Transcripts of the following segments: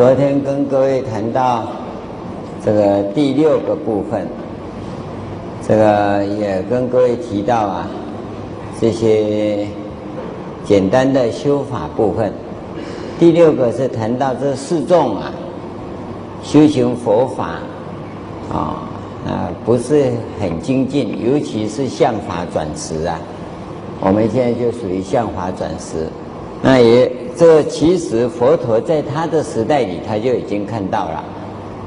昨天跟各位谈到这个第六个部分，这个也跟各位提到啊，这些简单的修法部分。第六个是谈到这四众啊，修行佛法啊啊不是很精进，尤其是相法转识啊，我们现在就属于相法转识。那也，这其实佛陀在他的时代里，他就已经看到了，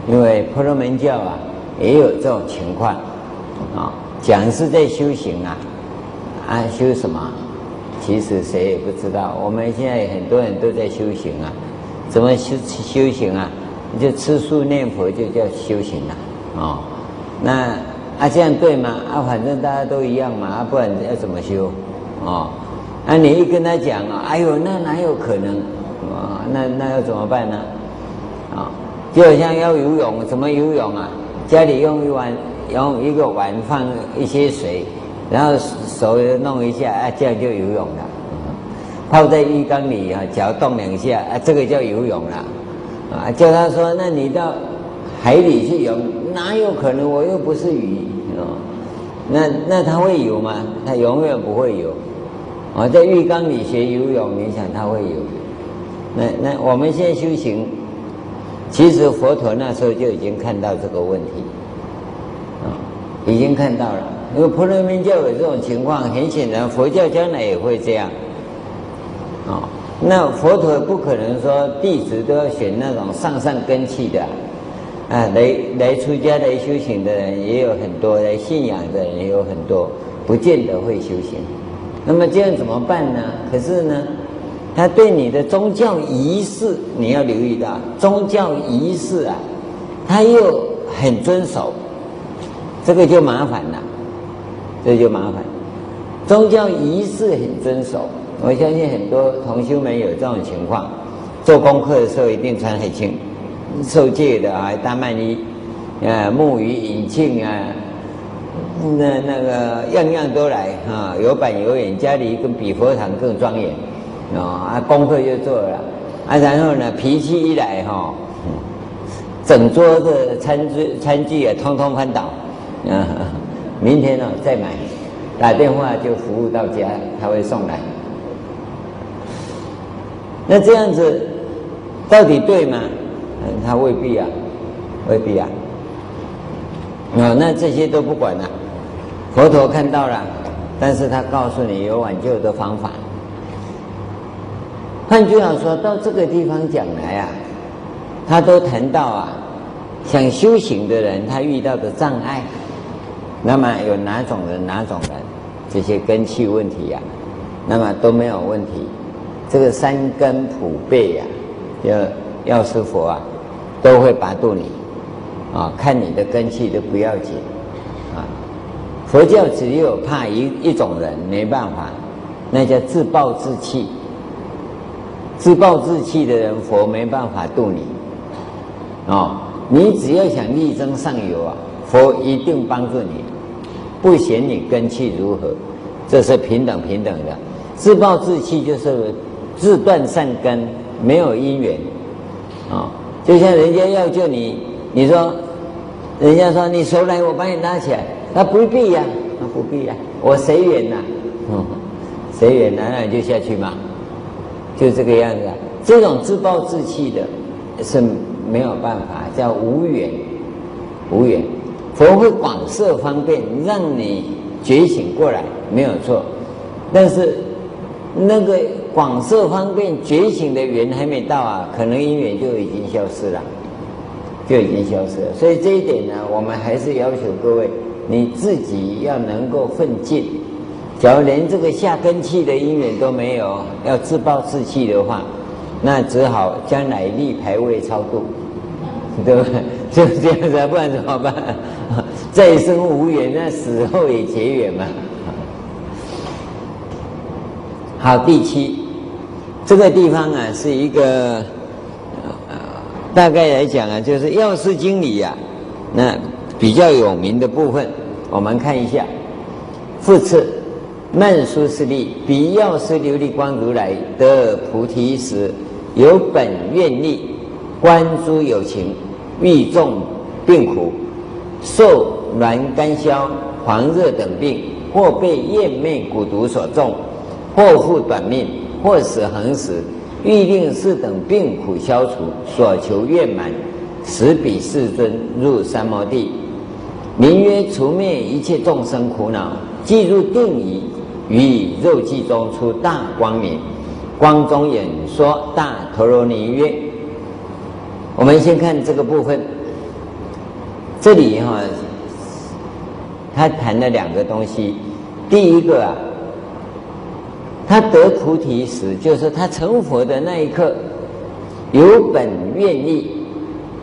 因为婆罗门教啊，也有这种情况，啊，讲是在修行啊，啊，修什么？其实谁也不知道。我们现在很多人都在修行啊，怎么修修行啊？就吃素念佛就叫修行了，啊，那啊这样对吗？啊，反正大家都一样嘛，啊，不然要怎么修？啊？啊、你一跟他讲啊，哎呦，那哪有可能啊？那那要怎么办呢？啊，就好像要游泳，怎么游泳啊？家里用一碗，用一个碗放一些水，然后手弄一下，啊，这样就游泳了。泡在浴缸里啊，脚动两下，啊，这个叫游泳了。啊，叫他说，那你到海里去游，哪有可能？我又不是鱼啊。那那他会游吗？他永远不会游。我在浴缸里学游泳，你想他会游？那那我们现在修行，其实佛陀那时候就已经看到这个问题，啊，已经看到了。因为婆罗门教有这种情况，很显然佛教将来也会这样，啊，那佛陀不可能说弟子都要选那种上上根器的，啊，来来出家来修行的人也有很多，来信仰的人也有很多，不见得会修行。那么这样怎么办呢？可是呢，他对你的宗教仪式，你要留意到，宗教仪式啊，他又很遵守，这个就麻烦了，这就麻烦。宗教仪式很遵守，我相信很多同修们有这种情况，做功课的时候一定穿很轻，受戒的啊，大曼衣，啊，沐浴引磬啊。那那个样样都来啊，有板有眼，家里跟比佛堂更庄严，啊，啊功课就做了，啊，然后呢，脾气一来哈，整桌的餐具餐具也通通翻倒，啊，明天呢再买，打电话就服务到家，他会送来。那这样子到底对吗？他未必啊，未必啊，啊，那这些都不管了。佛陀看到了，但是他告诉你有挽救的方法。换句话说，到这个地方讲来啊，他都谈到啊，想修行的人他遇到的障碍，那么有哪种人哪种人，这些根器问题呀、啊，那么都没有问题。这个三根普被呀、啊，要药师佛啊，都会拔度你，啊，看你的根器都不要紧。佛教只有怕一一种人没办法，那叫自暴自弃。自暴自弃的人，佛没办法度你。哦，你只要想力争上游啊，佛一定帮助你，不嫌你根器如何，这是平等平等的。自暴自弃就是自断善根，没有因缘。啊、哦，就像人家要救你，你说，人家说你手来，我把你拉起来。那不必呀、那不必呀、我随缘呐，嗯，随缘，然后你就下去嘛，就这个样子、啊。这种自暴自弃的，是没有办法，叫无缘，无缘。佛会广设方便，让你觉醒过来，没有错。但是那个广设方便觉醒的缘还没到啊，可能因缘就已经消失了，就已经消失了。所以这一点呢，我们还是要求各位。你自己要能够奋进，假如连这个下根器的因缘都没有，要自暴自弃的话，那只好将来立牌位超度，对不对？就这样子，不然怎么办？再生无缘，那死后也结缘嘛。好，第七，这个地方啊，是一个，呃，大概来讲啊，就是药师经理呀，那。比较有名的部分，我们看一下。复次，曼殊室利，彼药师琉璃光如来得菩提时，有本愿力，观诸有情，欲众病苦，受瘘干消、黄热等病，或被焰魅蛊毒所中，或复短命，或死恒死，欲令是等病苦消除，所求愿满，时彼世尊入三摩地，名曰除灭一切众生苦恼，即入定矣，于以肉髻中出大光明，光中演说大陀罗尼曰。我们先看这个部分，这里哈，他谈了两个东西。第一个啊，他得菩提时，就是他成佛的那一刻，有本愿力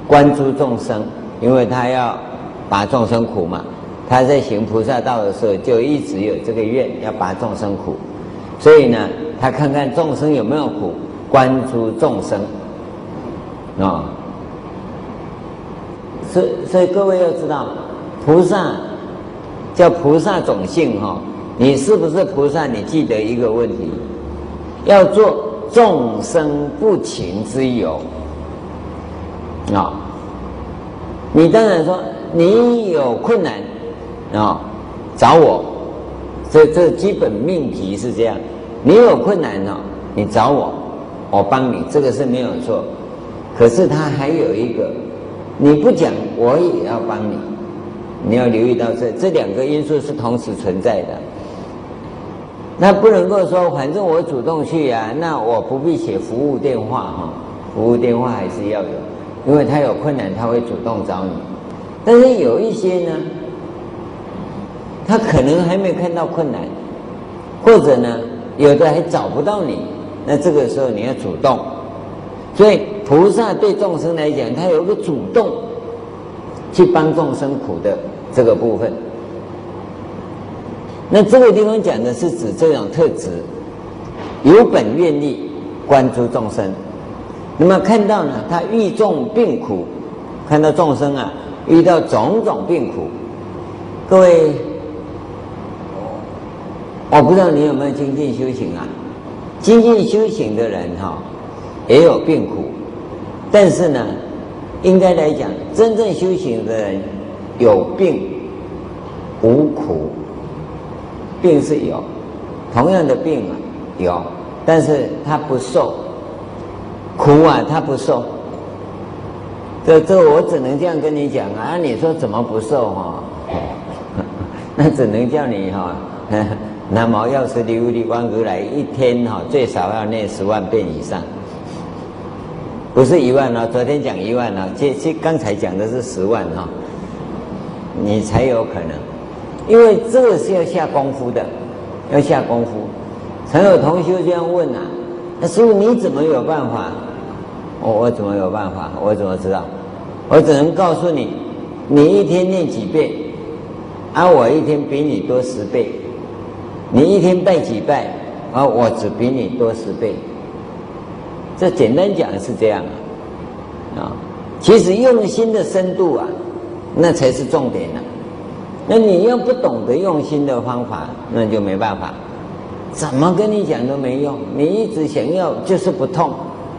关注众生，因为他要拔众生苦嘛。他在行菩萨道的时候，就一直有这个愿，要拔众生苦。所以呢，他看看众生有没有苦，观诸众生啊。所，所以各位要知道，菩萨叫菩萨种性哈。你是不是菩萨？你记得一个问题，要做众生不勤之友啊。你当然说你有困难啊，找我。这这基本命题是这样。你有困难呢，你找我，我帮你，这个是没有错。可是他还有一个。你不讲，我也要帮你。你要留意到这这两个因素是同时存在的。那不能够说，反正我主动去呀、那我不必写服务电话哈。服务电话还是要有，因为他有困难，他会主动找你。但是有一些呢，他可能还没有看到困难，或者呢，有的还找不到你，那这个时候你要主动。所以菩萨对众生来讲，他有个主动去帮众生苦的这个部分。那这个地方讲的是指这种特质，有本愿力关注众生。那么看到呢，他遇众病苦，看到众生啊遇到种种病苦。各位，我不知道你有没有精进修行啊？精进修行的人哈。也有病苦，但是呢，应该来讲，真正修行的人有病无苦，病是有，同样的病啊有，但是他不受苦啊，他不受。这这我只能这样跟你讲啊，你说怎么不受哈？那只能叫你哈，南无药师琉璃光如来一天哈最少要念十万遍以上。不是一万哦，昨天讲一万哦，这这刚才讲的是十万哈，你才有可能，因为这个是要下功夫的，要下功夫。曾有同学这样问啊，那师傅你怎么有办法？我我怎么有办法？我怎么知道？我只能告诉你，你一天念几遍，啊，我一天比你多十倍，你一天拜几拜，啊，我只比你多十倍。这简单讲是这样啊，啊，其实用心的深度啊，那才是重点呢。那你要不懂得用心的方法，那就没办法，怎么跟你讲都没用。你一直想要就是不痛，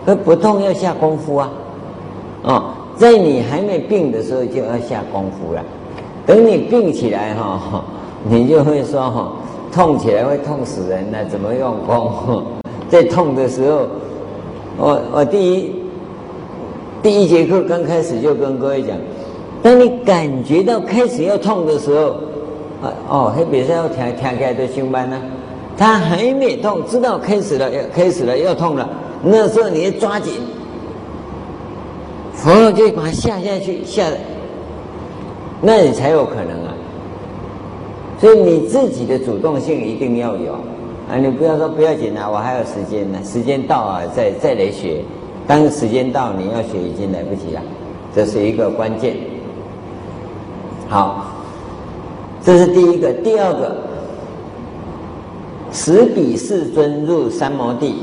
可不痛要下功夫啊，哦，在你还没病的时候就要下功夫了。等你病起来哈，你就会说哈，痛起来会痛死人，的怎么用功？在痛的时候。我我第一第一节课刚开始就跟各位讲，当你感觉到开始要痛的时候，啊哦，还别说要听听开的胸班呢，他还没痛，知道开始了要开始了要痛了，那时候你要抓紧，佛就把它下下去下，那你才有可能啊。所以你自己的主动性一定要有。啊，你不要说不要紧啊，我还有时间呢，时间到啊，再再来学。当时间到，你要学已经来不及了，这是一个关键。好，这是第一个，第二个，十比世尊入三摩地，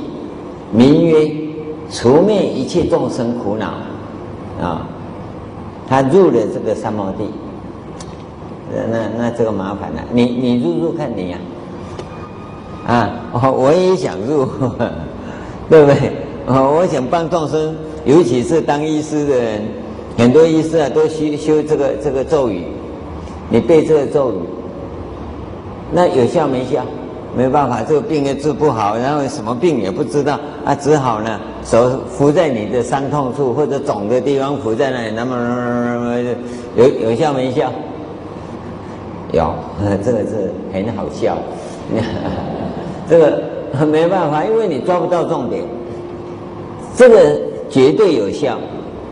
名曰除灭一切众生苦恼啊。他入了这个三摩地，那那这个麻烦了，你你入入看你呀、啊。啊，我我也想入，对不对？我想帮众生尤其是当医师的人，很多医师啊都修修这个这个咒语，你背这个咒语，那有效没效？没办法，这个病也治不好，然后什么病也不知道啊，只好呢手扶在你的伤痛处或者肿的地方扶在那里，那么有有效没效？有，这个是很好笑，这个没办法，因为你抓不到重点。这个绝对有效，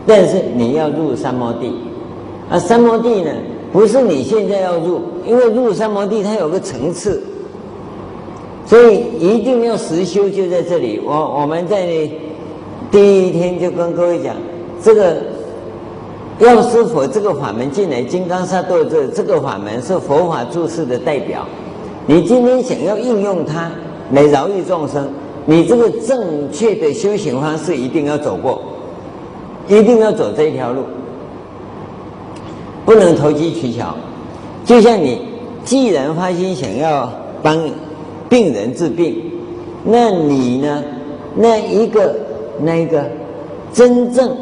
但是你要入三摩地，啊，三摩地呢不是你现在要入，因为入三摩地它有个层次。所以一定要实修，就在这里。我我们在第一天就跟各位讲，这个药师佛这个法门进来，金刚萨埵这这个法门是佛法注释的代表。你今天想要应用它来饶益众生，你这个正确的修行方式一定要走过，一定要走这一条路，不能投机取巧。就像你既然发心想要帮。病人治病，那你呢？那一个那一个真正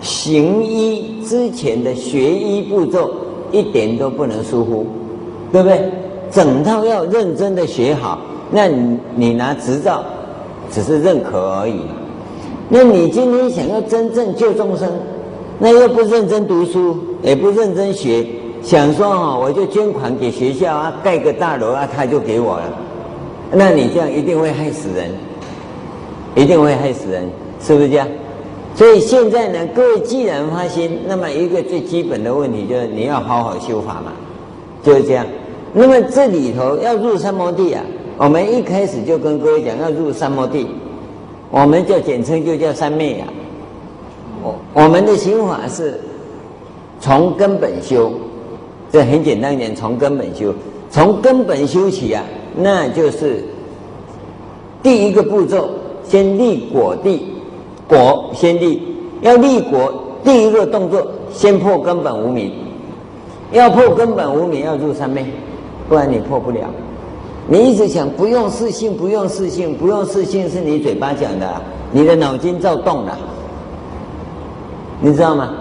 行医之前的学医步骤，一点都不能疏忽，对不对？整套要认真的学好。那你你拿执照只是认可而已。那你今天想要真正救众生，那又不认真读书，也不认真学，想说哈，我就捐款给学校啊，盖个大楼啊，他就给我了。那你这样一定会害死人，一定会害死人，是不是这样？所以现在呢，各位既然发心，那么一个最基本的问题就是你要好好修法嘛，就是这样。那么这里头要入三摩地啊，我们一开始就跟各位讲要入三摩地，我们就简称就叫三昧啊。我我们的心法是从根本修，这很简单一点，从根本修，从根本修起啊。那就是第一个步骤，先立果地，果先立，要立果，第一个动作先破根本无明，要破根本无明，要入三昧，不然你破不了。你一直想不用四性，不用四性，不用四性，是你嘴巴讲的，你的脑筋照动了，你知道吗？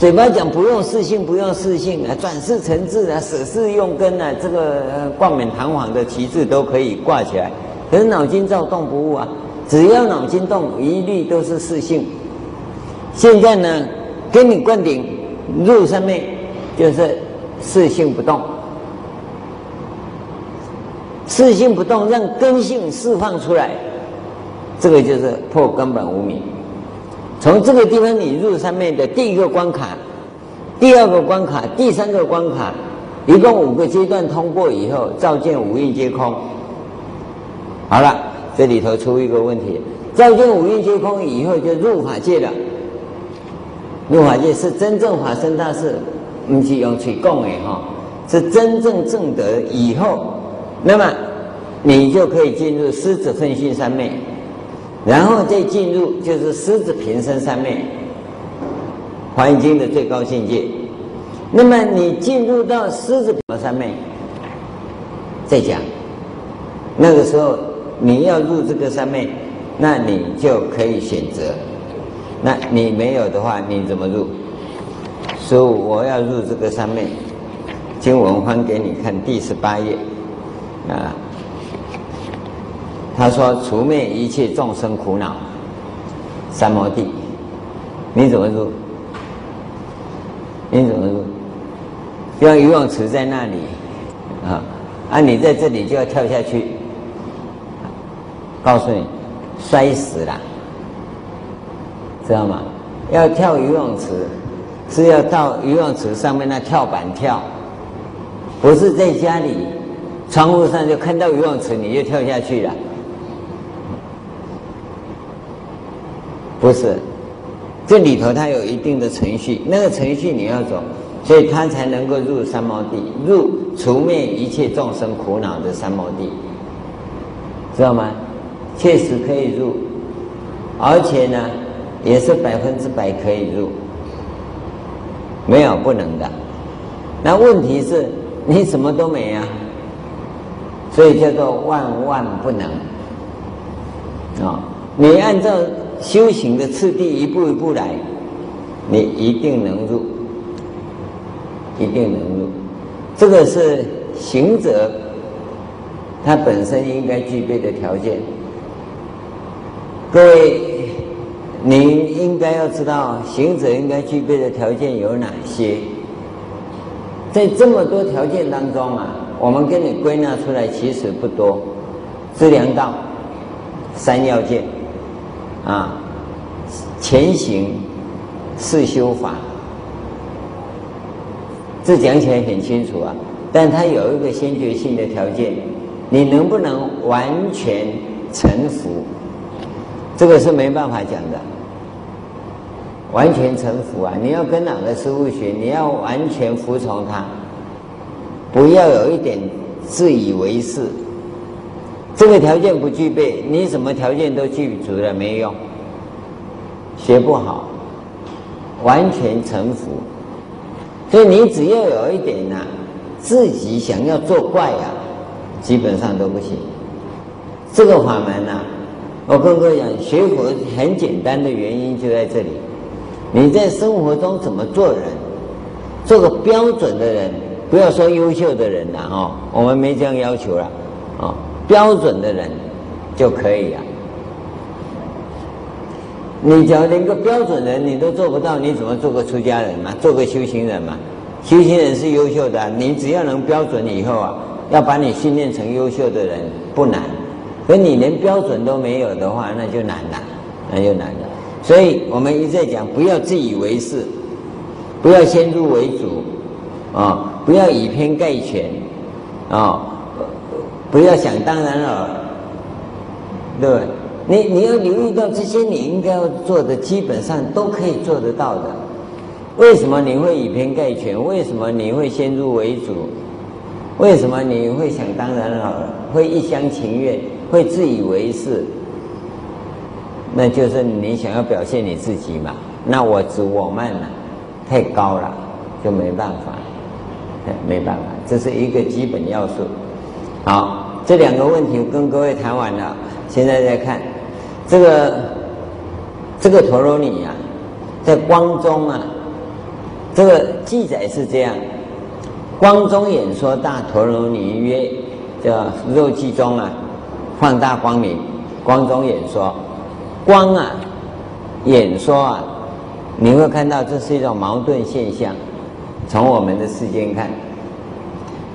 嘴巴讲不用四性，不用四性啊，转世成智啊，舍世用根啊，这个冠冕堂皇的旗帜都可以挂起来，可是脑筋照动不误啊。只要脑筋动，一律都是四性。现在呢，给你灌顶入上面，就是四性不动，四性不动，让根性释放出来，这个就是破根本无明。从这个地方你入上面的第一个关卡，第二个关卡，第三个关卡，一共五个阶段通过以后，照见五蕴皆空。好了，这里头出一个问题：照见五蕴皆空以后，就入法界了。入法界是真正法身大事，不是用嘴讲的哈，是真正证得以后，那么你就可以进入狮子奋心三昧。然后再进入就是狮子平生三昧，《黄金》的最高境界。那么你进入到狮子三昧，再讲，那个时候你要入这个三昧，那你就可以选择。那你没有的话，你怎么入？所以我要入这个三昧，经文翻给你看，第十八页啊。他说：“除灭一切众生苦恼，三摩地，你怎么入？你怎么入？像游泳池在那里，啊，啊，你在这里就要跳下去，告诉你，摔死了，知道吗？要跳游泳池，是要到游泳池上面那跳板跳，不是在家里窗户上就看到游泳池你就跳下去了。”不是，这里头它有一定的程序，那个程序你要走，所以它才能够入三摩地，入除灭一切众生苦恼的三摩地，知道吗？确实可以入，而且呢，也是百分之百可以入，没有不能的。那问题是你什么都没啊，所以叫做万万不能啊！你按照。修行的次第一步一步来，你一定能入，一定能入。这个是行者他本身应该具备的条件。各位，您应该要知道，行者应该具备的条件有哪些？在这么多条件当中啊，我们给你归纳出来其实不多。这两道、三要件，啊，前行是修法，这讲起来很清楚啊。但它有一个先决性的条件，你能不能完全臣服？这个是没办法讲的。完全臣服啊！你要跟哪个师父学？你要完全服从他，不要有一点自以为是。这个条件不具备，你什么条件都具足了没用，学不好。完全臣服，所以你只要有一点呐、啊，自己想要作怪啊，基本上都不行。这个法门呐、啊，我跟各位讲，学佛很简单的原因就在这里。你在生活中怎么做人？做个标准的人，不要说优秀的人了哦，我们没这样要求了，哦，标准的人就可以了。你只要连个标准人你都做不到，你怎么做个出家人嘛？做个修行人嘛？修行人是优秀的，你只要能标准以后啊，要把你训练成优秀的人不难，可你连标准都没有的话，那就难了，那就难了。所以我们一再讲，不要自以为是，不要先入为主，啊，不要以偏概全，啊，不要想当然了，对不对？你你要留意到这些，你应该要做的，基本上都可以做得到的。为什么你会以偏概全？为什么你会先入为主？为什么你会想当然了？会一厢情愿？会自以为是？那就是你想要表现你自己嘛？那我执我慢了，太高了，就没办法，没办法，这是一个基本要素。好，这两个问题我跟各位谈完了，现在再看这个这个陀罗尼啊，在光中啊，这个记载是这样：光中演说大陀罗尼曰，叫肉髻中啊，放大光明，光中演说。光啊，演说啊，你会看到这是一种矛盾现象。从我们的世间看，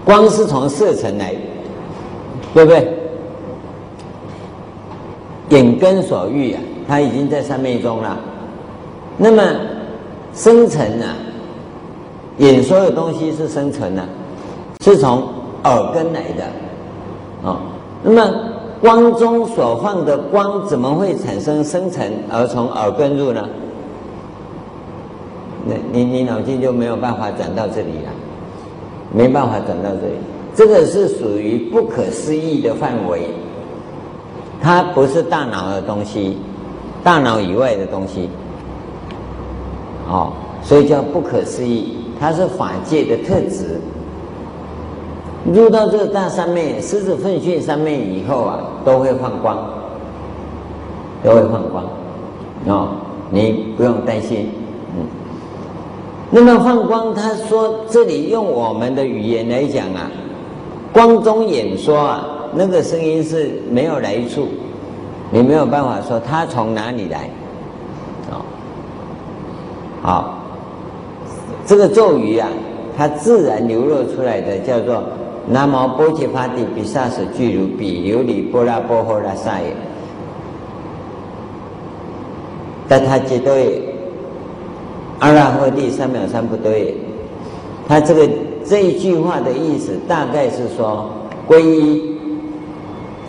光是从色尘来，对不对？眼根所欲啊，它已经在三昧中了。那么声尘啊，演说的东西是声尘啊，是从耳根来的啊、哦。那么。光中所放的光怎么会产生声尘而从耳根入呢？那你你脑筋就没有办法转到这里了，没办法转到这里，这个是属于不可思议的范围，它不是大脑的东西，大脑以外的东西，哦，所以叫不可思议，它是法界的特质。入到这个大三昧、狮子奋迅三昧以后啊，都会放光，都会放光，哦，你不用担心，嗯。那么放光，他说这里用我们的语言来讲啊，光中演说啊，那个声音是没有来处，你没有办法说它从哪里来，哦，好，这个咒语啊，它自然流露出来的叫做。南无波揭伐帝，毗沙舍俱卢比琉璃波拉波拉萨耶。但他绝对阿拉喝地三藐三不对。他这个这一句话的意思，大概是说皈依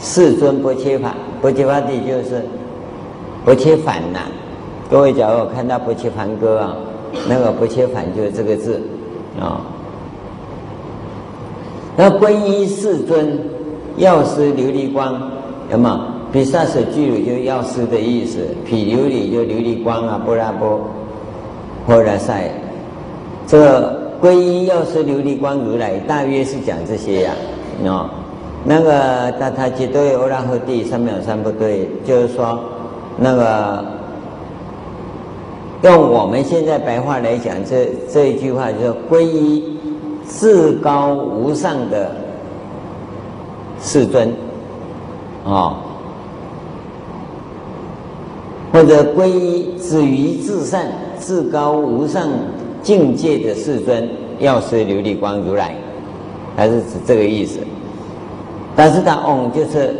世尊波揭伐，波揭伐帝就是不切梵呐。各位假如看到不切梵歌啊，那个不切梵就是这个字啊。那皈依世尊，药师琉璃光，有没有？毗沙舍俱卢就药师的意思，毗琉璃就琉璃光啊，波罗波，波罗塞。这皈依药师琉璃光如来，大约是讲这些呀、啊，哦，那个大他绝对欧拉赫帝三藐三不对，就是说，那个用我们现在白话来讲，这这一句话就是皈依至高无上的世尊，啊、或者皈依止于至善、至高无上境界的世尊，药师琉璃光如来，还是指这个意思。但是他嗡就是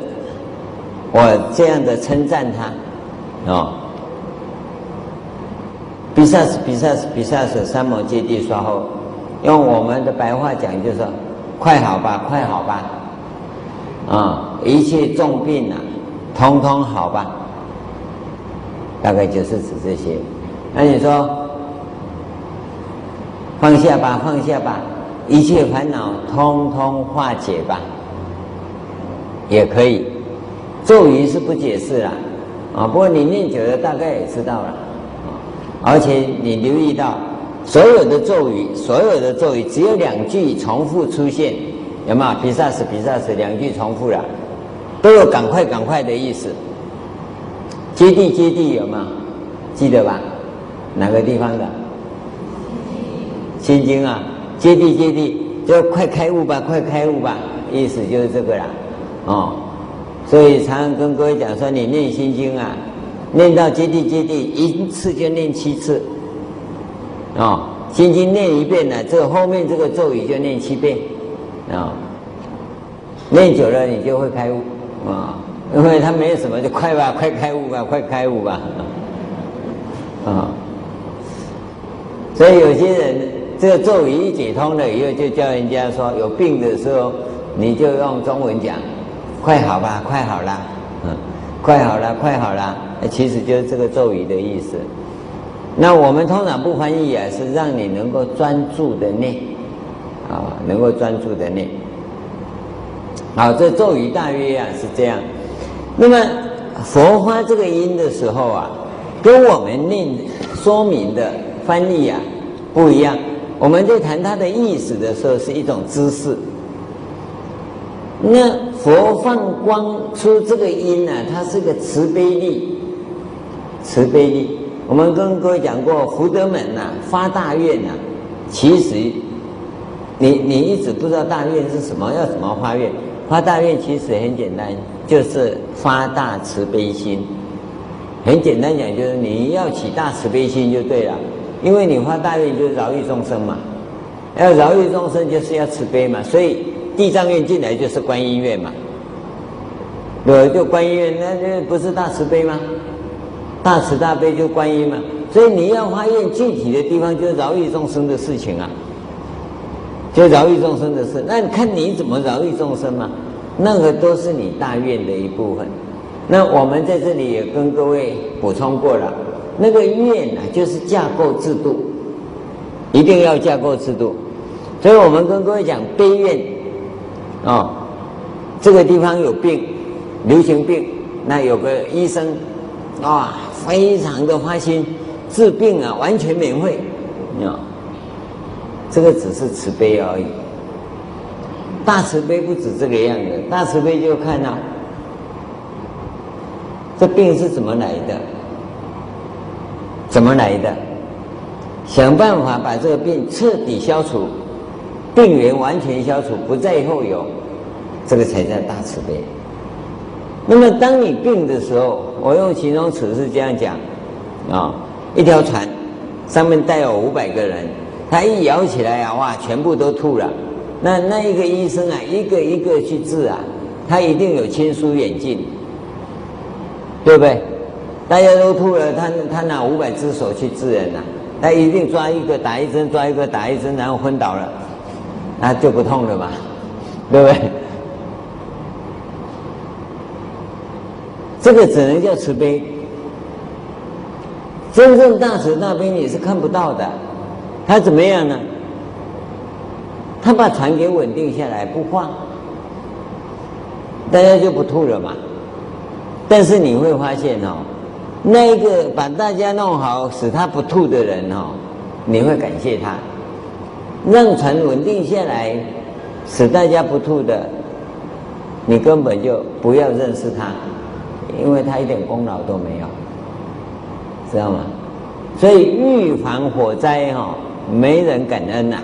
我这样的称赞他，啊、哦。毗萨斯，比萨斯，比萨斯，三摩揭谛娑后，用我们的白话讲，就是说，快好吧，快好吧，啊，一切重病啊，通通好吧，大概就是指这些。那你说，放下吧，放下吧，一切烦恼通通化解吧，也可以。咒语是不解释了，啊，不过你念久了，大概也知道了。而且你留意到，所有的咒语，所有的咒语只有两句重复出现，有没有？比萨斯，比萨斯，两句重复了，都有赶快赶快的意思。接地接地有吗？记得吧？哪个地方的？心经啊，接地接地，就快开悟吧，快开悟吧，意思就是这个啦。哦，所以常常跟各位讲说，你念心经啊。念到接地接地，一次就念七次，哦，心经念一遍呢，这后面这个咒语就念七遍，啊、念久了你就会开悟，啊、因为它没有什么，就快吧，快开悟吧，快开悟吧，啊、所以有些人这个咒语一解通了以后，就教人家说有病的时候，你就用中文讲，快好吧，快好了，嗯，快好了，快好了。其实就是这个咒语的意思。那我们通常不翻译啊，是让你能够专注的念，啊，能够专注的念。好，这咒语大约啊是这样。那么佛发这个音的时候啊，跟我们念说明的翻译啊不一样。我们在谈它的意思的时候，是一种知识。那佛放光出这个音呢，它是个慈悲力。慈悲力，我们跟各位讲过，福德门呐、啊，发大愿呐、啊，其实你你一直不知道大愿是什么，要怎么发愿？发大愿其实很简单，就是发大慈悲心。很简单讲，就是你要起大慈悲心就对了，因为你发大愿就是饶益众生嘛，要饶益众生就是要慈悲嘛，所以地藏愿进来就是观音愿嘛，对，就观音愿，那这不是大慈悲吗？大慈大悲就观音嘛，所以你要发愿具体的地方就是饶益众生的事情啊，就饶益众生的事。那看你怎么饶益众生嘛？那个都是你大愿的一部分。那我们在这里也跟各位补充过了，那个愿呢，就是架构制度，一定要架构制度。所以我们跟各位讲悲愿啊、哦，这个地方有病，流行病，那有个医生啊。非常的花心，治病啊，完全免费，啊，这个只是慈悲而已。大慈悲不止这个样子，大慈悲就看到、这病是怎么来的，怎么来的，想办法把这个病彻底消除，病源完全消除，不再后有，这个才叫大慈悲。那么当你病的时候，我用形容词是这样讲，啊，一条船上面带有五百个人，他一摇起来啊，哇，全部都吐了。那那一个医生啊，一个一个去治啊，他一定有亲疏远近，对不对？大家都吐了，他他拿五百只手去治人呐、啊，他一定抓一个打一针，抓一个打一针，然后昏倒了，那就不痛了嘛，对不对？这个只能叫慈悲，真正大慈大悲你是看不到的。他怎么样呢？他把船给稳定下来，不晃，大家就不吐了嘛。但是你会发现哦，那一个把大家弄好，使他不吐的人哦，你会感谢他，让船稳定下来，使大家不吐的，你根本就不要认识他。因为他一点功劳都没有，知道吗？所以预防火灾哈，没人感恩呐、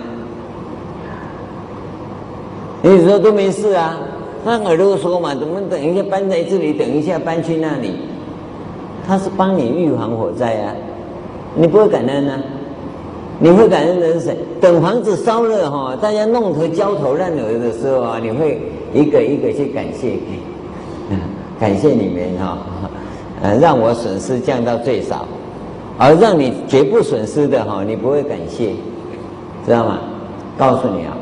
你说都没事啊，那耳朵说嘛，怎么等一下搬在这里，等一下搬去那里？他是帮你预防火灾啊，你不会感恩呢、你会感恩的是谁？等房子烧了哈，大家弄得焦头烂额的时候啊，你会一个一个去感谢，感谢你们哈，呃，让我损失降到最少，而让你绝不损失的哈，你不会感谢，知道吗？告诉你啊，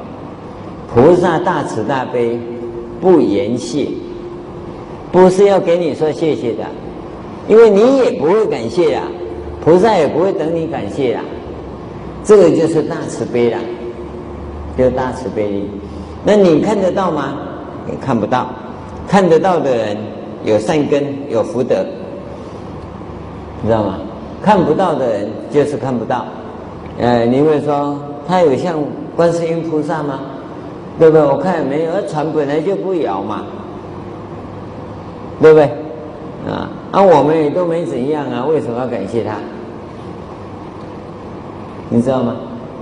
菩萨大慈大悲，不言谢，不是要给你说谢谢的，因为你也不会感谢啊，菩萨也不会等你感谢啊。这个就是大慈悲了，就大慈悲力。那你看得到吗？你看不到。看得到的人有善根，有福德，你知道吗？看不到的人就是看不到。呃，你会说他有像观世音菩萨吗？对不对？我看没有，船本来就不摇嘛，对不对？啊，啊，我们也都没怎样啊，为什么要感谢他？你知道吗？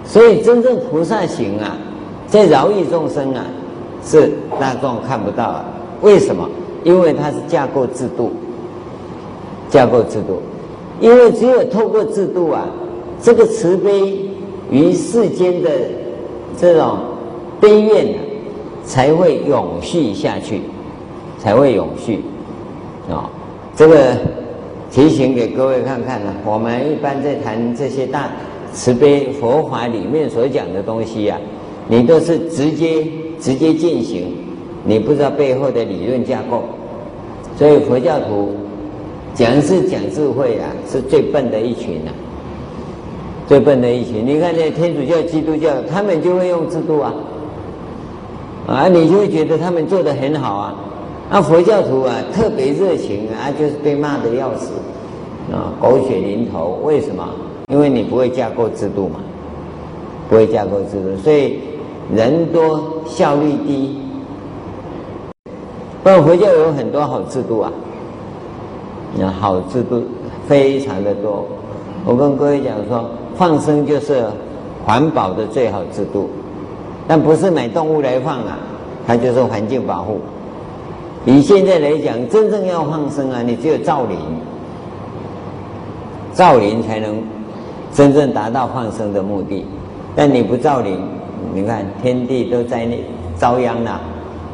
所以真正菩萨行啊，在饶益众生啊，是大众看不到啊。为什么？因为它是架构制度，架构制度。因为只有透过制度啊，这个慈悲于世间的这种悲愿啊，才会永续下去，才会永续啊、这个提醒给各位看看呢、啊。我们一般在谈这些大。慈悲佛法里面所讲的东西呀、啊，你都是直接直接进行，你不知道背后的理论架构，所以佛教徒讲是讲智慧啊，是最笨的一群啊，最笨的一群。你看那天主教、基督教，他们就会用制度啊，啊，你就会觉得他们做得很好啊，啊，佛教徒啊特别热情啊，就是被骂的要死啊，狗血淋头，为什么？因为你不会架构制度嘛，不会架构制度，所以人多效率低。不过佛教有很多好制度啊，那好制度非常的多。我跟各位讲说，放生就是环保的最好制度，但不是买动物来放啊，它就是环境保护。以现在来讲，真正要放生啊，你只有造林，造林才能。真正达到放生的目的，但你不造林，你看天地都在那遭殃了。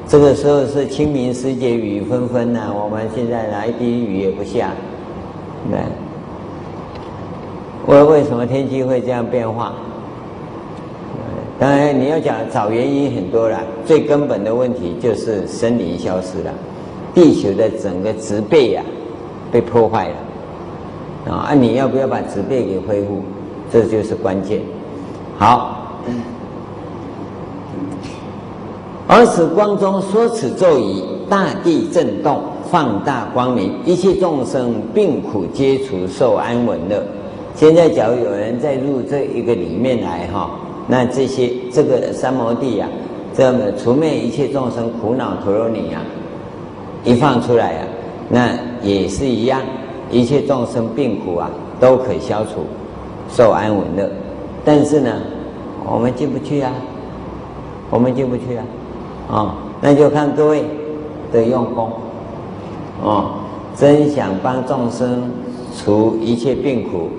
这个时候是清明时节雨纷纷呐，我们现在来一滴雨也不下，对。为为什么天气会这样变化？当然你要讲找原因很多了，最根本的问题就是森林消失了，地球的整个植被呀、啊、被破坏了。啊，你要不要把植被给恢复？这就是关键。好，尔时光中说此咒语，大地震动，放大光明，一切众生病苦皆除，受安稳乐。现在，假如有人再入这一个里面来哈，那这些这个三摩地呀、啊，这么除灭一切众生苦恼陀罗尼啊，一放出来啊，那也是一样。一切众生病苦啊，都可以消除，受安稳乐。但是呢，我们进不去啊，我们进不去啊，啊、哦，那就看各位的用功，哦，真想帮众生除一切病苦，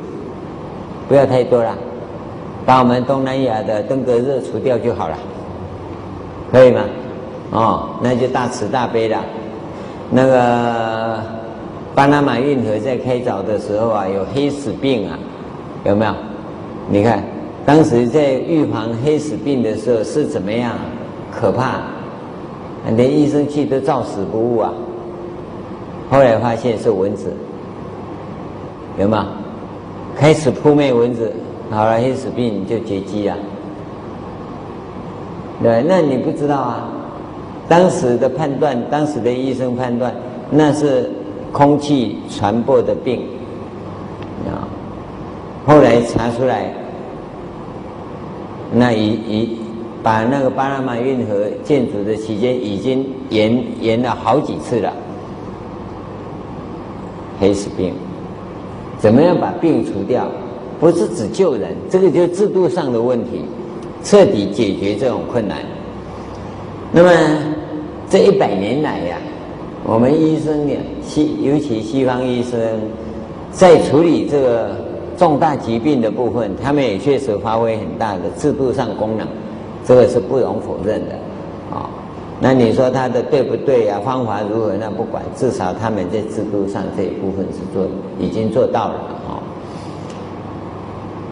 不要太多了，把我们东南亚的登革热除掉就好了，可以吗？哦，那就大慈大悲了，那个。巴拿马运河在开凿的时候啊，有黑死病啊，有没有？你看，当时在预防黑死病的时候是怎么样？可怕，连医生去都照死不误啊。后来发现是蚊子，有吗？开始扑灭蚊子，好了，黑死病就绝迹了。对，那你不知道啊？当时的判断，当时的医生判断，那是。空气传播的病，啊，后来查出来，那已已把那个巴拿马运河建筑的期间已经延延了好几次了。黑死病，怎么样把病除掉？不是只救人，这个就是制度上的问题，彻底解决这种困难。那么这一百年来呀、我们医生呢，西尤其西方医生，在处理这个重大疾病的部分，他们也确实发挥很大的制度上功能，这个是不容否认的啊。那你说他的对不对呀、啊？方法如何？那不管，至少他们在制度上这一部分是做，已经做到了啊。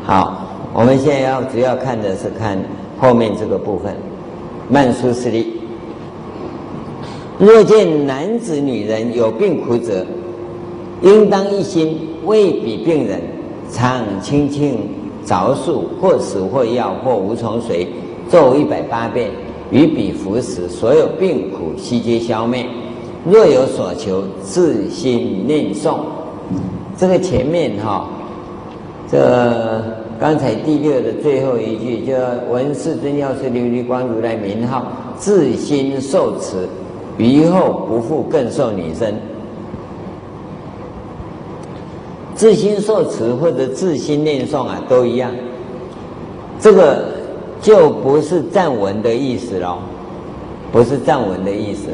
好，我们现在要主要看的是看后面这个部分。曼殊室利，若见男子、女人有病苦者，应当一心为彼病人，常清净着数，或使或药，或无从随，咒一百八遍。与彼服食，所有病苦悉皆消灭。若有所求，自心念诵。这个前面哈，这、刚才第六的最后一句，叫“闻世尊药师琉璃光如来名号，自心受持，于后不复更受女身”。自心受持或者自心念诵啊，都一样。这个。就不是赞文的意思喽，不是赞文的意思，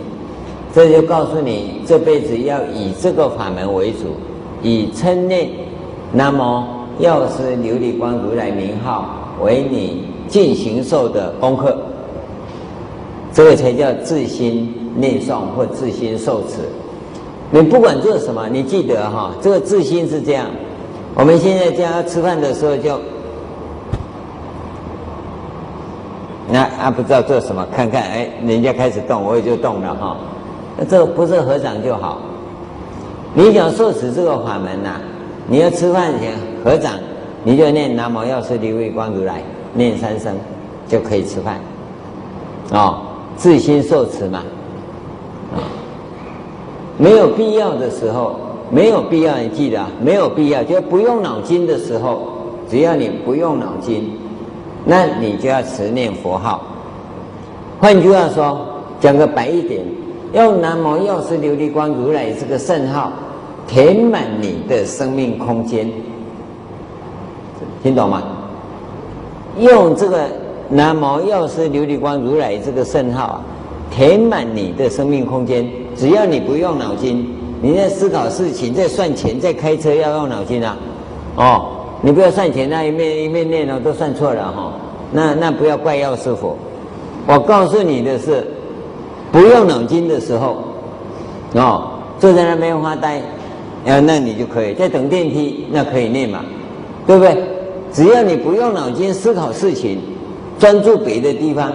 这就告诉你这辈子要以这个法门为主，以称念那么药师琉璃光如来名号为你进行受的功课，这个才叫自心念诵或自心受持。你不管做什么，你记得哈，这个自心是这样。我们现在家吃饭的时候就。那啊，不知道做什么，看看，哎，人家开始动，我也就动了哈。那这不是合掌就好。你想受持这个法门呐、你要吃饭前合掌，你就念南无药师琉璃光如来，念三声就可以吃饭。哦，自心受持嘛。啊，没有必要的时候，没有必要，你记得，没有必要，就不用脑筋的时候，只要你不用脑筋。那你就要持念佛号。换句话说，讲个白一点，用南无药师琉璃光如来这个圣号，填满你的生命空间，听懂吗？用这个南无药师琉璃光如来这个圣号啊，填满你的生命空间。只要你不用脑筋，你在思考事情，在算钱，在开车要用脑筋啊，哦。你不要算钱，那一面一面念哦，都算错了哈。那那不要怪药师佛。我告诉你的是，不用脑筋的时候，哦，坐在那边发呆，啊，那你就可以在等电梯，那可以念嘛，对不对？只要你不用脑筋思考事情，专注别的地方，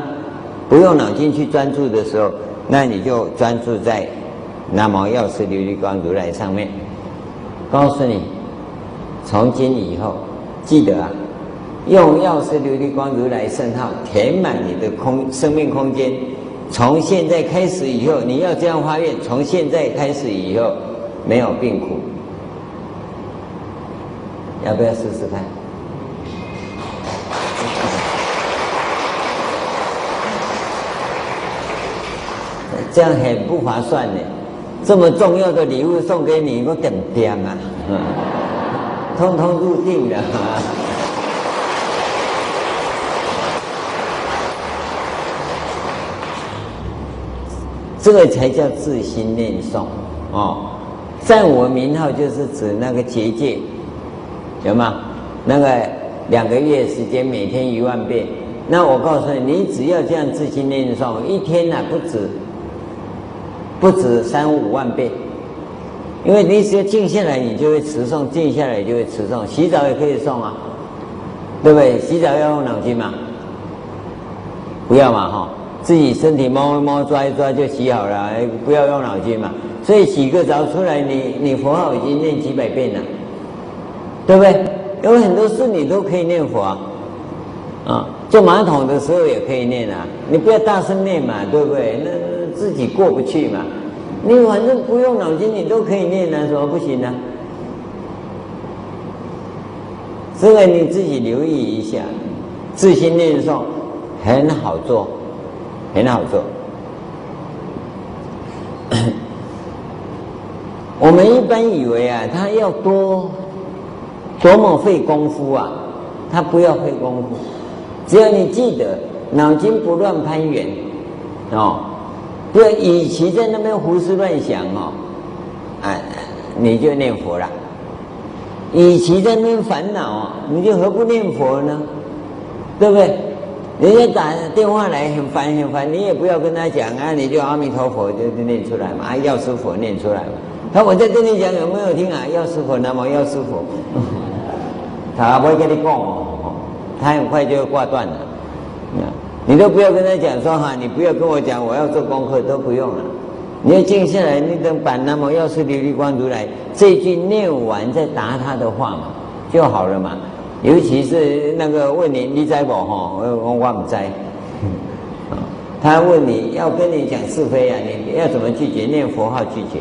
不用脑筋去专注的时候，那你就专注在南无药师琉璃光如来上面。告诉你。从今以后，记得啊，用药师琉璃光如来圣号填满你的空生命空间。从现在开始以后，你要这样发愿。从现在开始以后，没有病苦，要不要试试看？这样很不划算的。这么重要的礼物送给你，我点点啊！通通入定的，这个才叫自心念诵哦。在我名号就是指那个结界，有吗？那个两个月时间，每天一万遍。那我告诉你，你只要这样自心念诵，一天呢、不止，不止三五万遍。因为你只要静下来，你就会持诵；静下来就会持诵。洗澡也可以诵啊，对不对？洗澡要用脑筋嘛？不要嘛，哈！自己身体摸一摸、抓一抓就洗好了，不要用脑筋嘛。所以洗个澡出来，你你佛号已经念几百遍了，对不对？有很多事你都可以念佛啊，啊，坐马桶的时候也可以念啊。你不要大声念嘛，对不对？那自己过不去嘛。你反正不用脑筋，你都可以念呢，怎么不行呢？这个你自己留意一下，自心念诵很好做，很好做。我们一般以为啊，他要多多么费功夫啊！他不要费功夫，只要你记得，脑筋不乱攀缘，哦，不要与其在那边胡思乱想哦，哎，你就念佛了。与其在那边烦恼，你就何不念佛呢？对不对？人家打电话来很烦很烦，你也不要跟他讲啊，你就阿弥陀佛就念出来嘛，啊药师佛念出来嘛。那我在跟你讲有没有听啊？药师佛，南无药师佛。他不会跟你讲哦，他很快就会挂断了。你都不要跟他讲说哈，你不要跟我讲，我要做功课都不用了。你要静下来，你等把南无药师琉璃光如来这句念完，再答他的话嘛，就好了嘛。尤其是那个问你，你在不哈？我我我不在。他问你要跟你讲是非啊，你要怎么拒绝？念佛号拒绝，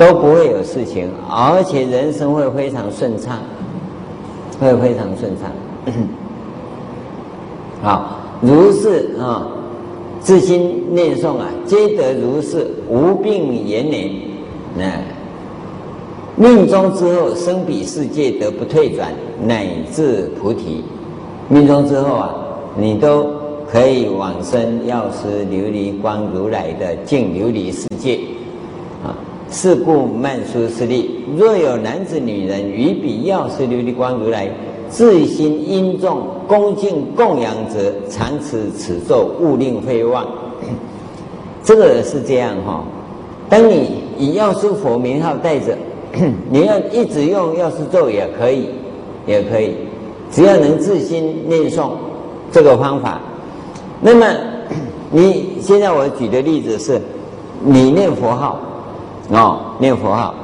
都不会有事情，而且人生会非常顺畅，会非常顺畅。好，如是啊，自心念诵啊，皆得如是，无病延年。那。命中之后，生彼世界得不退转，乃至菩提。命中之后啊，你都可以往生药师琉璃光如来的净琉璃世界。是故曼殊室利，若有男子女人于彼药师琉璃光如来自心殷重恭敬供养者，常持此咒，勿令废忘。这个是这样哈，当你以药师佛名号带着。你要一直用药师咒也可以，也可以，只要能自心念诵这个方法。那么 你现在我举的例子是，你念佛号，哦，念佛号。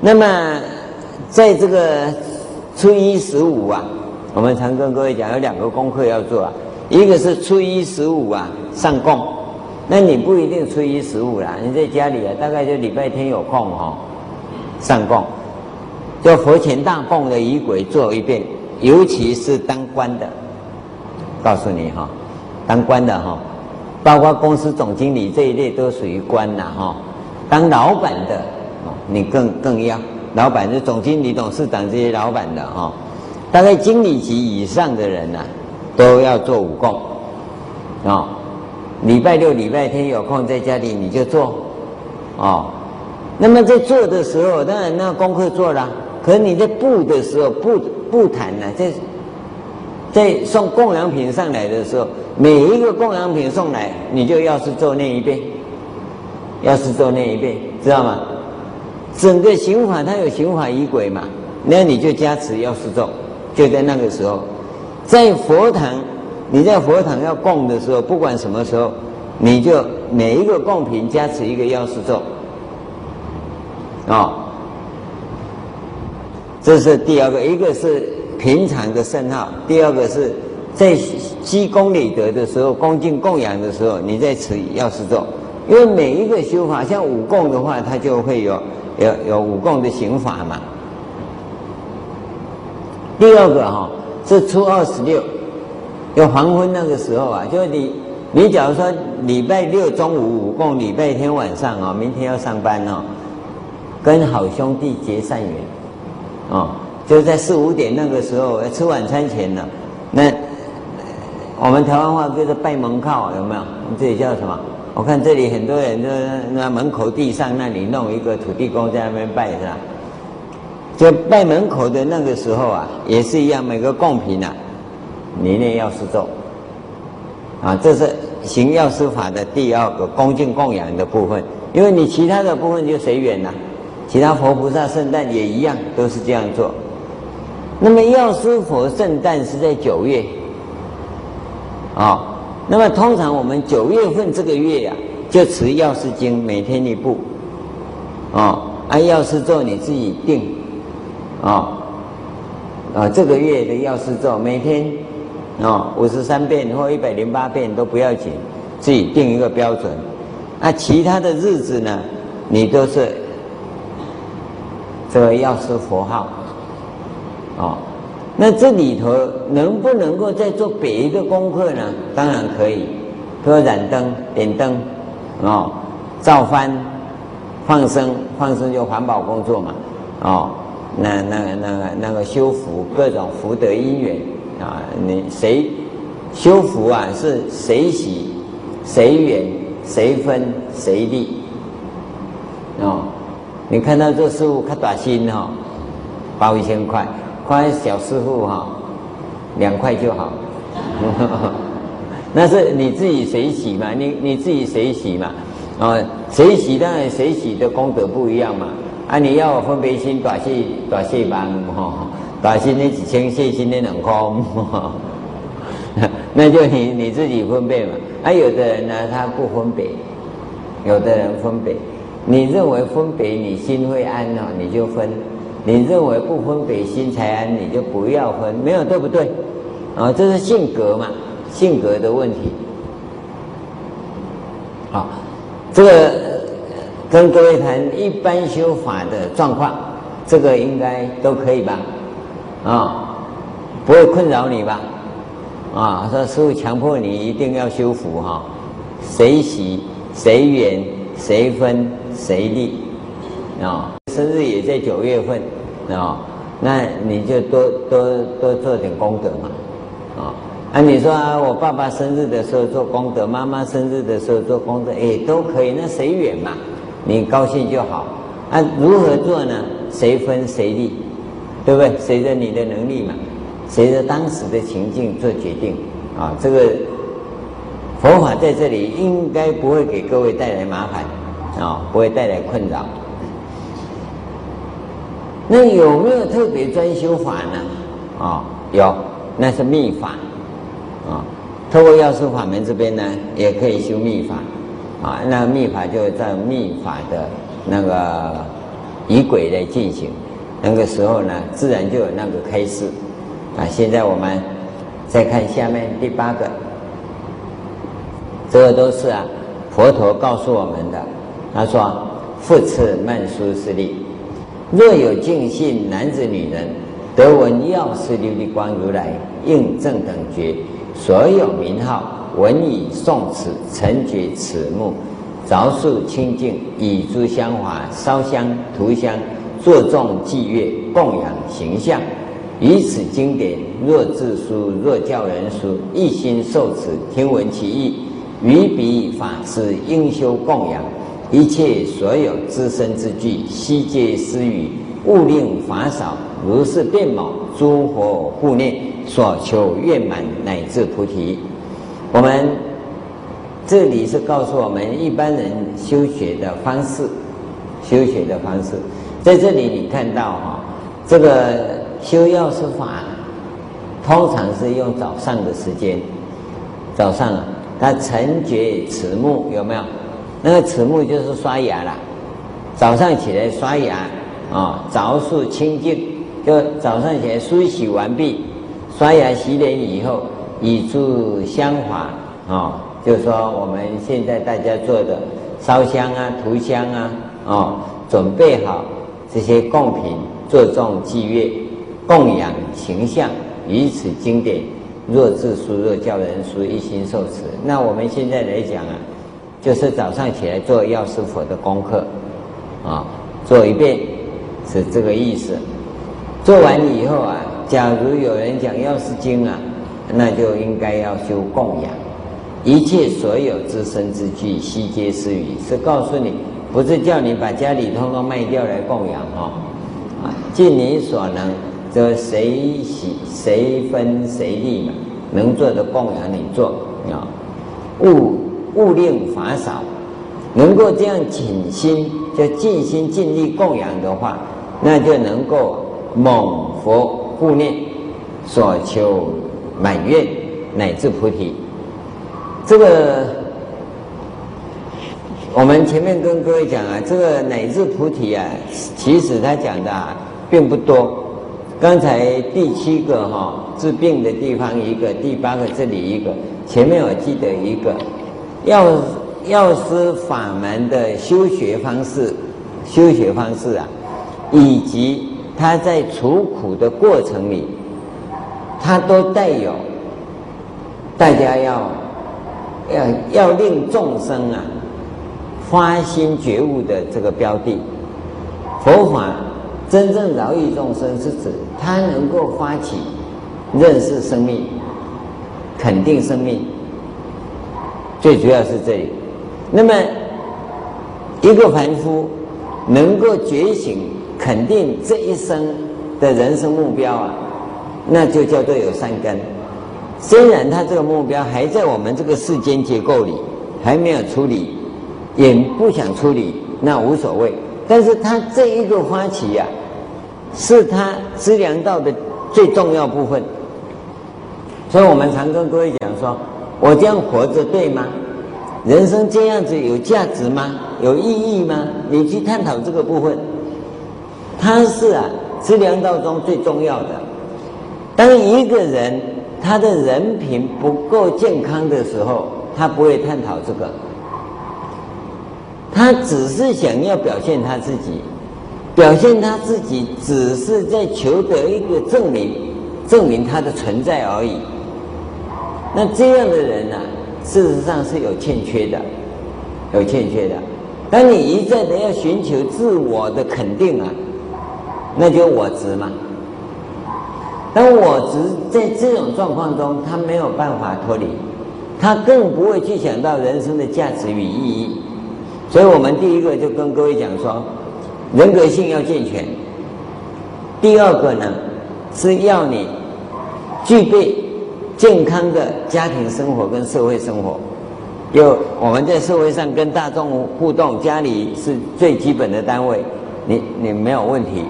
那么在这个初一十五啊，我们常跟各位讲有两个功课要做啊，一个是初一十五啊上供，那你不一定初一十五啦，你在家里啊，大概就礼拜天有空哈、哦。上供，就佛前大供的仪轨做一遍，尤其是当官的，告诉你哈，当官的哈，包括公司总经理这一类都属于官呐哈。当老板的，你更更要，老板就总经理、董事长这些老板的哈，大概经理级以上的人呐，都要做五供，啊，礼拜六、礼拜天有空在家里你就做，啊。那么在做的时候，当然那功课做了，可是你在布的时候，布布坛呢，在在送供养品上来的时候，每一个供养品送来，你就要是做念一遍，药师咒念一遍，知道吗？整个刑法它有刑法仪轨嘛，那你就加持药师咒，就在那个时候，在佛堂，你在佛堂要供的时候，不管什么时候，你就每一个供品加持一个药师咒。啊、哦，这是第二个，一个是平常的圣号，第二个是在积功累德的时候，恭敬供养的时候，你在持药师咒。因为每一个修法，像五供的话，它就会有有有五供的行法嘛。第二个哈、哦，是初二十六，有黄昏那个时候啊，就是你你假如说礼拜六中午五供，礼拜天晚上啊、哦，明天要上班哦。跟好兄弟结善缘，哦，就在四五点那个时候吃晚餐前呢，那我们台湾话叫做拜门靠，有没有？你这里叫什么？我看这里很多人都那门口地上那里弄一个土地公在那边拜是吧？就拜门口的那个时候啊，也是一样，每个贡品啊，你念药师咒，啊，这是行药师法的第二个恭敬供养的部分，因为你其他的部分就随缘了。其他佛菩萨圣诞也一样，都是这样做。那么药师佛圣诞是在九月，啊、那么通常我们九月份这个月呀、啊，就持药师经，每天一部，哦，按药师咒你自己定，哦，啊，这个月的药师咒每天，哦，五十三遍或一百零八遍都不要紧，自己定一个标准。那其他的日子呢，你都是。这个药师佛号，哦，那这里头能不能够再做别的功课呢？当然可以，比如燃灯、点灯，哦，造幡、放生，放生就环保工作嘛，哦，那那那个那个修福各种福德因缘啊，你谁修福啊？是谁喜谁缘谁分谁利哦？你看到这师傅他短心哦，包一千块，看小师傅哈，两块就好。那是你自己谁喜嘛？你你自己谁喜嘛？啊，谁喜当然谁喜的功德不一样嘛。啊，你要分别心短细短细帮哈，短心的几千，细心的两空，那就你你自己分别嘛。啊，有的人呢，他不分别，有的人分别。你认为分别你心会安哦，你就分；你认为不分别心才安，你就不要分。没有对不对？啊，这是性格嘛，性格的问题。好，这个。跟各位谈一般修法的状况，这个应该都可以吧？啊、不会困扰你吧？啊、哦，说师父强迫你一定要修福哈，谁喜谁缘谁分谁利啊、生日也在九月份啊、那你就多多多做点功德嘛，啊、哦，啊你说啊，我爸爸生日的时候做功德，妈妈生日的时候做功德，哎，都可以，那谁缘嘛？你高兴就好，啊，如何做呢？谁分谁利，对不对？随着你的能力嘛，随着当时的情境做决定啊。这个佛法在这里应该不会给各位带来麻烦啊，不会带来困扰。那有没有特别专修法呢？啊，有，那是密法啊。透过药师法门这边呢，也可以修密法。啊，那个密法就在密法的那个仪轨来进行，那个时候呢，自然就有那个开示。啊，现在我们再看下面第八个，这个都是啊，佛陀告诉我们的。他说：“复次曼殊室利，若有净信男子女人，得闻药师琉璃光如来应正等觉，所有名号。”闻已诵持，成觉此目，着数清净，以诸香华烧香涂香，作众祭乐，供养形象。于此经典，若自书，若教人书，一心受持，听闻其义，于彼法师应修供养。一切所有资身之具，悉皆施予，勿令法少。如是遍满，诸佛护念，所求愿满，乃至菩提。我们这里是告诉我们一般人修学的方式，修学的方式，在这里你看到哈，这个修药师法，通常是用早上的时间，早上啊，他承觉此目有没有？那个慈目就是刷牙了，早上起来刷牙啊，着数清净，就早上起来梳洗完毕，刷牙洗脸以后。以助香华啊，就是说我们现在大家做的烧香啊、涂香啊，哦，准备好这些供品，做众祭乐，供养形象，于此经典，若自书，若教人书，一心受持。那我们现在来讲啊，就是早上起来做药师佛的功课，啊，做一遍是这个意思。做完以后啊，假如有人讲药师经啊。那就应该要修供养，一切所有资身之具，悉皆施予，是告诉你，不是叫你把家里通通卖掉来供养哦，啊，尽你所能，则谁喜谁分谁利嘛，能做的供养你做啊，物勿令法少，能够这样尽心就尽心尽力供养的话，那就能够蒙佛护念，所求。满愿乃至菩提，这个我们前面跟各位讲啊，这个乃至菩提啊，其实他讲的啊并不多。刚才第七个哈、哦、治病的地方一个，第八个这里一个，前面我记得一个，药药师法门的修学方式，修学方式啊，以及他在除苦的过程里。它都带有大家要要要令众生啊发心觉悟的这个标的。佛法真正饶益众生是指他能够发起认识生命、肯定生命，最主要是这里。那么一个凡夫能够觉醒、肯定这一生的人生目标啊，那就叫做有善根。虽然他这个目标还在我们这个世间结构里，还没有处理，也不想处理，那无所谓。但是他这一个发起呀、是他资粮道的最重要部分。所以我们常跟各位讲说，我这样活着对吗？人生这样子有价值吗？有意义吗？你去探讨这个部分，它是啊资粮道中最重要的。当一个人他的人品不够健康的时候，他不会探讨这个。他只是想要表现他自己，表现他自己，只是在求得一个证明，证明他的存在而已。那这样的人呢、事实上是有欠缺的，有欠缺的。当你一再的要寻求自我的肯定啊，那就我执嘛。当我执在这种状况中，他没有办法脱离，他更不会去想到人生的价值与意义。所以我们第一个就跟各位讲说，人格性要健全。第二个呢，是要你具备健康的家庭生活跟社会生活。就我们在社会上跟大众互动，家里是最基本的单位，你你没有问题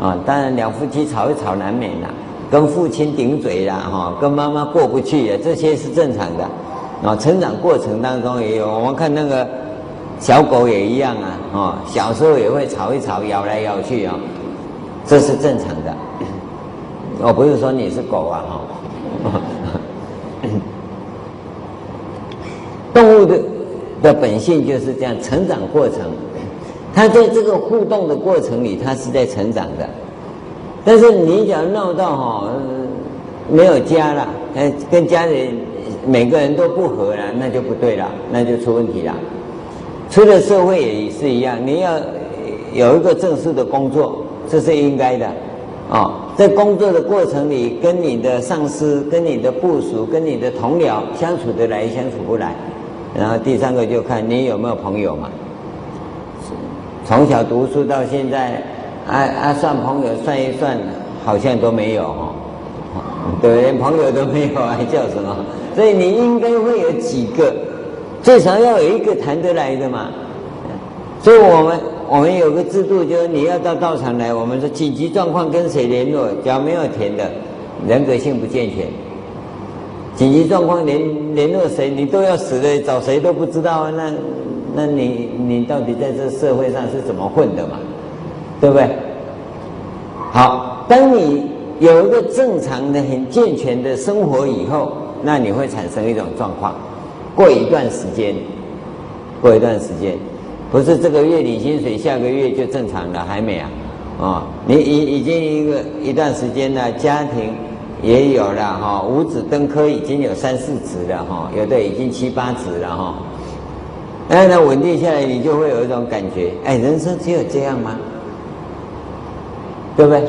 啊。当然两夫妻吵一吵难免啦，跟父亲顶嘴啦，哈，跟妈妈过不去啊，这些是正常的。啊，成长过程当中也有，我们看那个。小狗也一样啊，啊，小时候也会吵一吵，咬来咬去啊，这是正常的。我不是说你是狗啊，哈物的的本性就是这样，成长过程，他在这个互动的过程里，他是在成长的。但是你只要闹到哈，没有家了，跟家里每个人都不和了，那就不对了，那就出问题了。出了社会也是一样，你要有一个正式的工作，这是应该的，哦，在工作的过程里，跟你的上司、跟你的部属、跟你的同僚相处得来，相处不来，然后第三个就看你有没有朋友嘛。从小读书到现在，啊啊算朋友算一算，好像都没有哦，对，连朋友都没有，还叫什么？所以你应该会有几个。最少要有一个谈得来的嘛，所以我们我们有个制度，就是你要到道场来，我们说紧急状况跟谁联络，只要没有填的，人格性不健全。紧急状况联联络谁，你都要死了，找谁都不知道啊，那那你你到底在这社会上是怎么混的嘛？对不对？好，当你有一个正常的、很健全的生活以后，那你会产生一种状况。过一段时间，过一段时间，不是这个月领薪水，下个月就正常了，还没啊？啊、你已已经一个一段时间了，家庭也有了哈，五指登科已经有三四指了哈，有的已经七八指了哈。那，那稳定下来，你就会有一种感觉，哎，人生只有这样吗？对不对？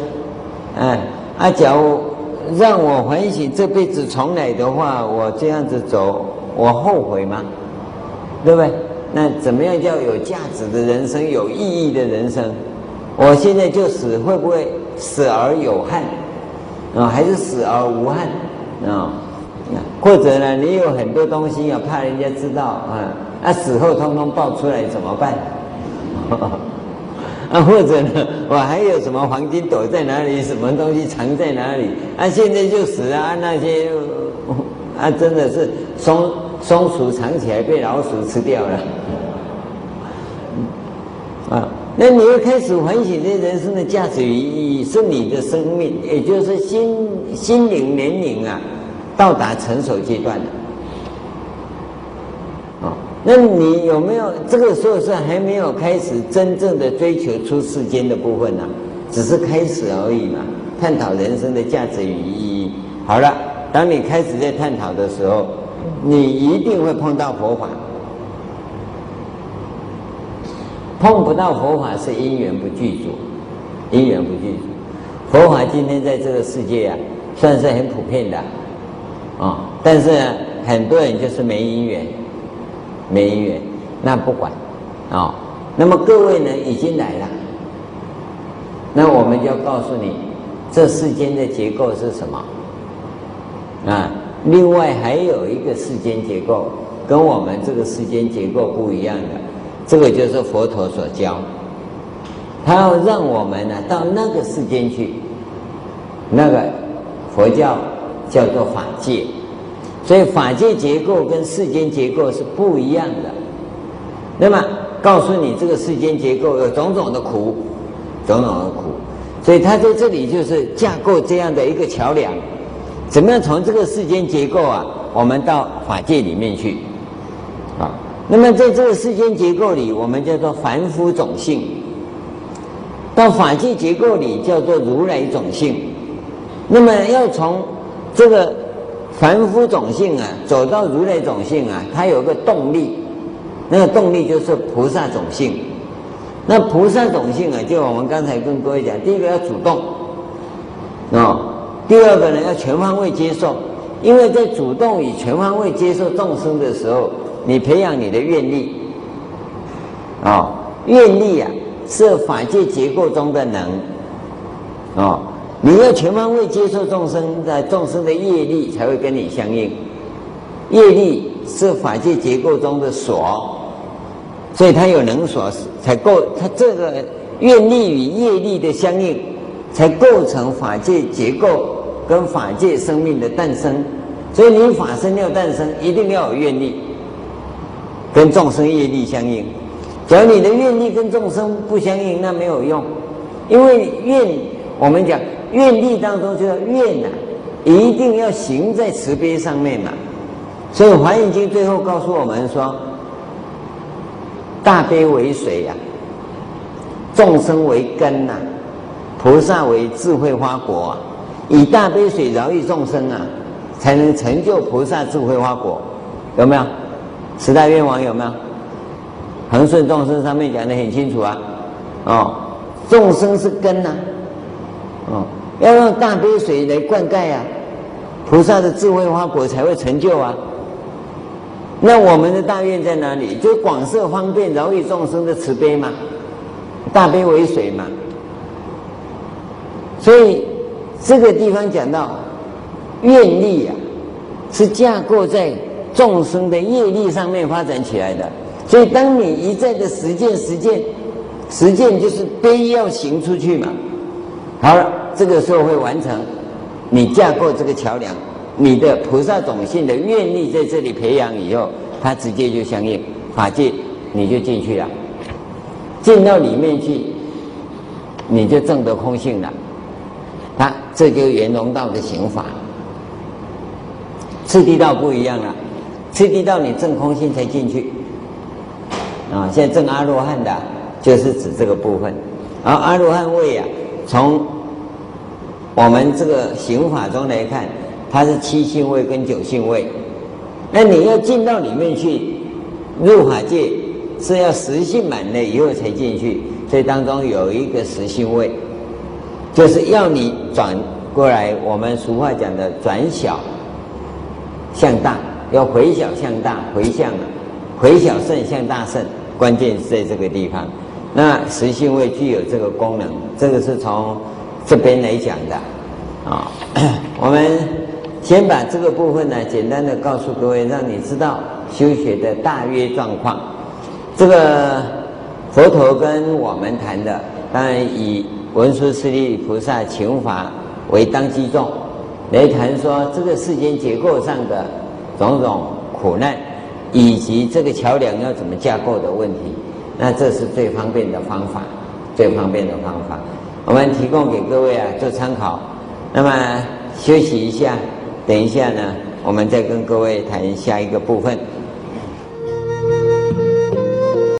哎，啊，假如让我反省这辈子重来的话，我这样子走。我后悔吗？对不对？那怎么样叫有价值的人生，有意义的人生？我现在就死，会不会死而有憾啊？还是死而无憾啊？或者呢？你有很多东西要怕人家知道啊？啊，死后通通爆出来怎么办？啊，或者呢？我还有什么黄金躲在哪里？什么东西藏在哪里？啊，现在就死啊！那些啊，真的是松。松鼠藏起来被老鼠吃掉了，那你又开始反省这人生的价值与意义，是你的生命，也就是心心灵年龄啊，到达成熟阶段了，啊，那你有没有这个时候是还没有开始真正的追求出世间的部分呢？只是开始而已嘛，探讨人生的价值与意义。好了，当你开始在探讨的时候。你一定会碰到佛法，碰不到佛法是因缘不具足。因缘不具足。佛法今天在这个世界啊，算是很普遍的啊，但是呢，很多人就是没因缘，没因缘，那不管啊，那么各位呢，已经来了，那我们就要告诉你，这世间的结构是什么啊？另外还有一个世间结构，跟我们这个世间结构不一样的，这个就是佛陀所教，他要让我们呢到那个世间去，那个佛教叫做法界，所以法界结构跟世间结构是不一样的。那么告诉你，这个世间结构有种种的苦，种种的苦，所以他在这里就是架构这样的一个桥梁。怎么样从这个世间结构啊，我们到法界里面去啊？那么在这个世间结构里，我们叫做凡夫种性；到法界结构里，叫做如来种性。那么要从这个凡夫种性啊，走到如来种性啊，它有个动力，那个动力就是菩萨种性。那菩萨种性啊，就我们刚才跟各位讲，第一个要主动啊。第二个呢，要全方位接受，因为在主动与全方位接受众生的时候，你培养你的愿力，啊、愿力啊是法界结构中的能，啊、你要全方位接受众生的众生的业力才会跟你相应，业力是法界结构中的锁，所以它有能锁才够，它这个愿力与业力的相应，才构成法界结构。跟法界生命的诞生，所以你法身要诞生，一定要有愿力，跟众生业力相应。只要你的愿力跟众生不相应，那没有用，因为愿，我们讲愿力当中就要愿呐、一定要行在慈悲上面嘛。所以《华严经》最后告诉我们说：大悲为水呀、啊，众生为根呐、菩萨为智慧花果啊。以大悲水饶益众生啊，才能成就菩萨智慧花果，有没有？十大愿王有没有？恒顺众生上面讲的很清楚啊，哦，众生是根呐、哦，要用大悲水来灌溉啊，菩萨的智慧花果才会成就啊。那我们的大愿在哪里？就广设方便饶益众生的慈悲嘛，大悲为水嘛，所以。这个地方讲到愿力啊，是架构在众生的业力上面发展起来的。所以，当你一再的实践、实践、实践，就是悲要行出去嘛。好了，这个时候会完成你架构这个桥梁，你的菩萨种性的愿力在这里培养以后，它直接就相应法界，你就进去了，进到里面去，你就证得空性了。啊，这就圆融道的行法，次第道不一样了。刺激到你正空性才进去，啊，现在证阿罗汉的，就是指这个部分。而阿罗汉位啊，从我们这个行法中来看，它是七性位跟九性位。那你要进到里面去，入法界是要十性满了以后才进去，所以当中有一个十性位。就是要你转过来，我们俗话讲的转小向大，要回小向大，回向回小圣向大圣，关键是在这个地方。那十性位具有这个功能，这个是从这边来讲的啊。我们先把这个部分呢，简单的告诉各位，让你知道修学的大约状况。这个佛陀跟我们谈的，当然以。文殊师利菩萨情法为当机众，来谈说这个世间结构上的种种苦难，以及这个桥梁要怎么架构的问题。那这是最方便的方法，最方便的方法，我们提供给各位啊做参考。那么休息一下，等一下呢，我们再跟各位谈下一个部分。